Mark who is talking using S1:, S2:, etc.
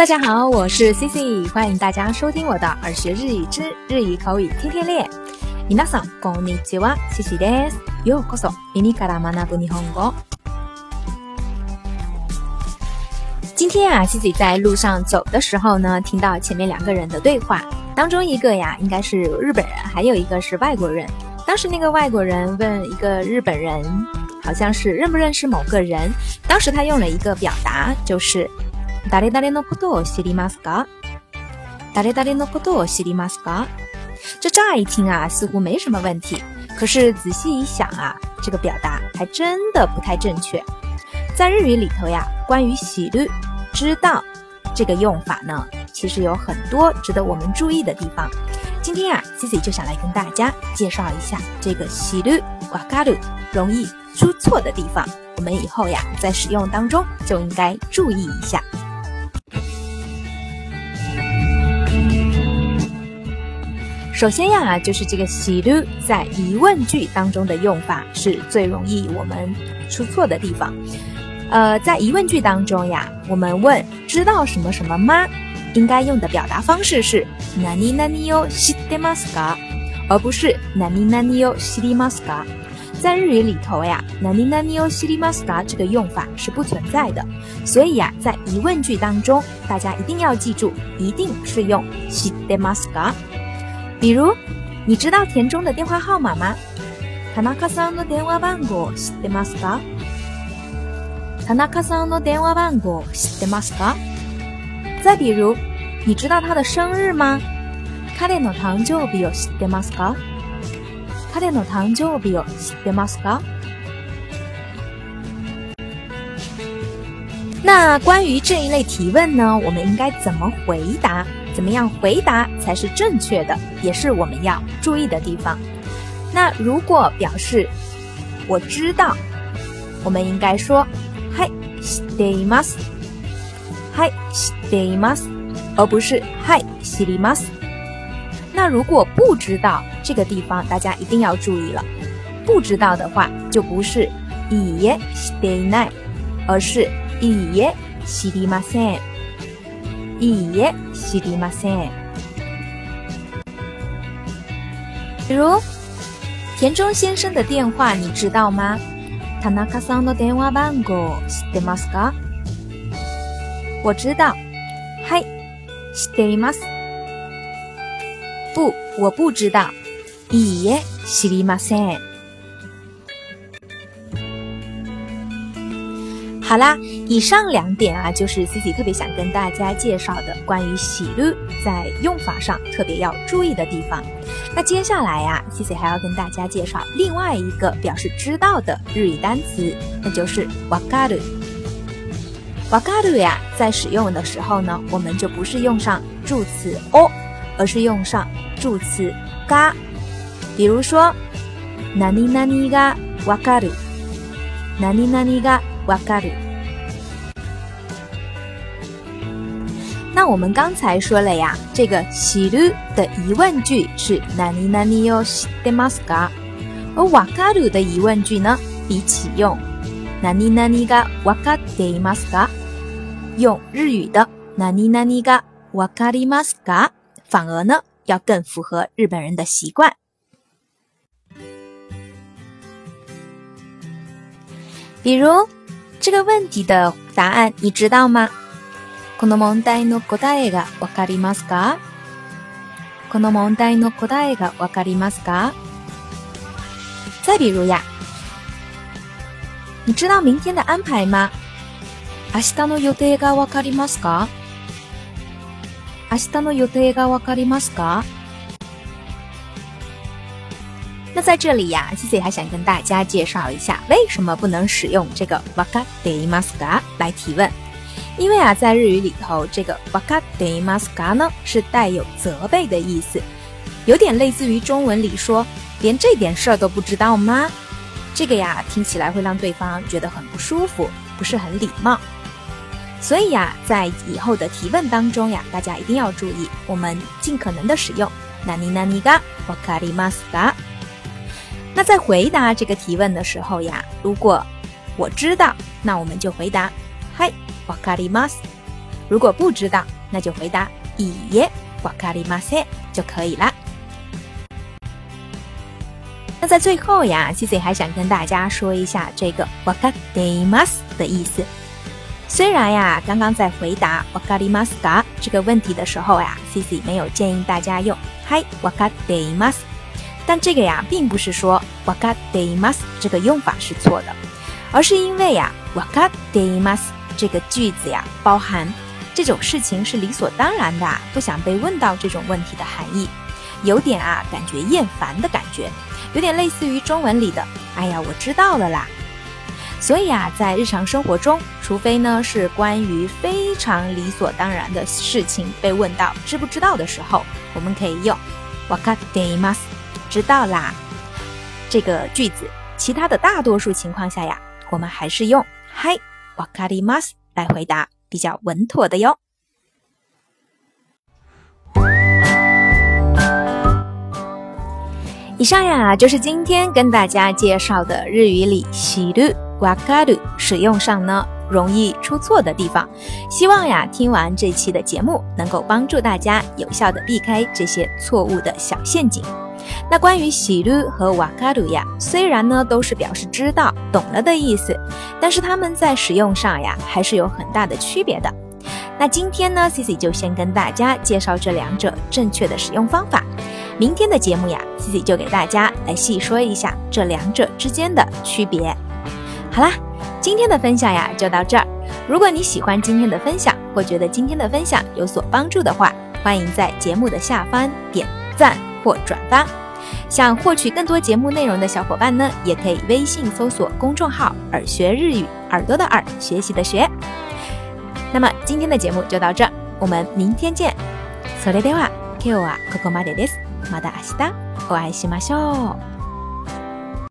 S1: 大家好，我是 C C，欢迎大家收听我的耳学日语之日语口语天天练。皆さんこんにちは、C C です。ようこそ耳から学ぶ日本語。今天啊，C C 在路上走的时候呢，听到前面两个人的对话，当中一个呀，应该是日本人，还有一个是外国人。当时那个外国人问一个日本人，好像是认不认识某个人。当时他用了一个表达，就是。 誰々のことを知りますか？誰々のことを知りますか？这乍一听啊，似乎没什么问题。可是仔细一想啊，这个表达还真的不太正确。在日语里头呀，关于“喜律”知道这个用法呢，其实有很多值得我们注意的地方。今天啊，Cici 就想来跟大家介绍一下这个“喜律”哇嘎鲁容易出错的地方。我们以后呀，在使用当中就应该注意一下。 首先呀，就是这个“喜律”在疑问句当中的用法是最容易我们出错的地方。呃，在疑问句当中呀，我们问“知道什么什么吗？”应该用的表达方式是“何何を知ってますか”，而不是“何何を知りますか”。在日语里头呀，“何何を知りますか”这个用法是不存在的。所以呀，在疑问句当中，大家一定要记住，一定是用“知ってますか”。 比如，你知道田中的电话号码吗？田中さんの電話番号知ってますか？田中さんの電話番号知ってますか？再比如，你知道他的生日吗？彼の誕生日を知ってますか？彼の誕生日を知ってますか？那关于这一类提问呢，我们应该怎么回答？ 怎么样回答才是正确的，也是我们要注意的地方。那如果表示我知道，我们应该说“はい、知っています”，“はい、知っています”，而不是“はい、知ります”。那如果不知道这个地方，大家一定要注意了。不知道的话，就不是“いいえ、知っていない”，而是“いいえ、知りません”。 いいえ、知りません。比如，田中先生的电话你知道吗？田中さんの電話番号知ってますか？我知道。はい、知っています。不，我不知道。いいえ、知りません。 好啦，以上两点啊，就是 Cici 特别想跟大家介绍的关于“喜律”在用法上特别要注意的地方。那接下来呀，Cici 还要跟大家介绍另外一个表示知道的日语单词，那就是“わかる”。わかる呀，在使用的时候呢，我们就不是用上助词“お”，而是用上助词“が”。比如说，何々がわかる，何々が 瓦咖鲁。那我们刚才说了呀，这个喜鲁的疑问句是哪里哪里哟西德马斯嘎，而瓦咖鲁的疑问句呢，比起用哪里哪里嘎瓦咖德马斯嘎，用日语的哪里哪里嘎瓦咖里马斯嘎，反而呢要更符合日本人的习惯。比如这个问题的答案你知道吗？この問題の答えがわかりますか？この問題の答えがわかりますか？再比如呀，你知道明天的安排吗？明日の予定がわかりますか？明日の予定がわかりますか？ 在这里呀，C C 还想跟大家介绍一下，为什么不能使用这个 waka de maska 来提问？因为啊，在日语里头，这个 waka de maska 呢是带有责备的意思，有点类似于中文里说“连这点事儿都不知道吗？”这个呀，听起来会让对方觉得很不舒服，不是很礼貌。所以呀，在以后的提问当中呀，大家一定要注意，我们尽可能的使用 nani nani ga wakari maska。那在回答这个提问的时候呀，如果我知道，那我们就回答嗨，わかります。 如果不知道，那就回答いいえ、わかりません就可以了。那在最后呀，C C 还想跟大家说一下这个わかります的意思。虽然呀，刚刚在回答わかりますか这个问题的时候呀，C C 没有建议大家用はいわかります，但这个呀，并不是说 わかります这个用法是错的，而是因为呀，わかります这个句子呀，包含这种事情是理所当然的，不想被问到这种问题的含义，有点啊，感觉厌烦的感觉。有点类似于中文里的“哎呀，我知道了啦”。所以啊，在日常生活中，除非呢是关于非常理所当然的事情被问到“知不知道”的时候，我们可以用“わかります”，知道啦 这个句子。其他的大多数情况下呀，我们还是用“はい、わかります”来回答，比较稳妥的哟。以上呀，就是今天跟大家介绍的日语里“喜る”“わかる”使用上呢容易出错的地方。希望呀，听完这期的节目，能够帮助大家有效的避开这些错误的小陷阱。 那关于“喜る”和“わかる”呀，虽然呢都是表示知道、懂了的意思，但是它们在使用上呀，还是有很大的区别的。那今天呢，Cici 就先跟大家介绍这两者正确的使用方法。明天的节目呀，Cici 就给大家来细说一下这两者之间的区别。好啦，今天的分享呀就到这儿。如果你喜欢今天的分享，或觉得今天的分享有所帮助的话，欢迎在节目的下方点赞 或转发。想获取更多节目内容的小伙伴呢，也可以微信搜索公众号“耳学日语”，耳朵的耳，学习的学。那么今天的节目就到这儿，我们明天见。それでは今日はここまでです。また明日お会いしましょう。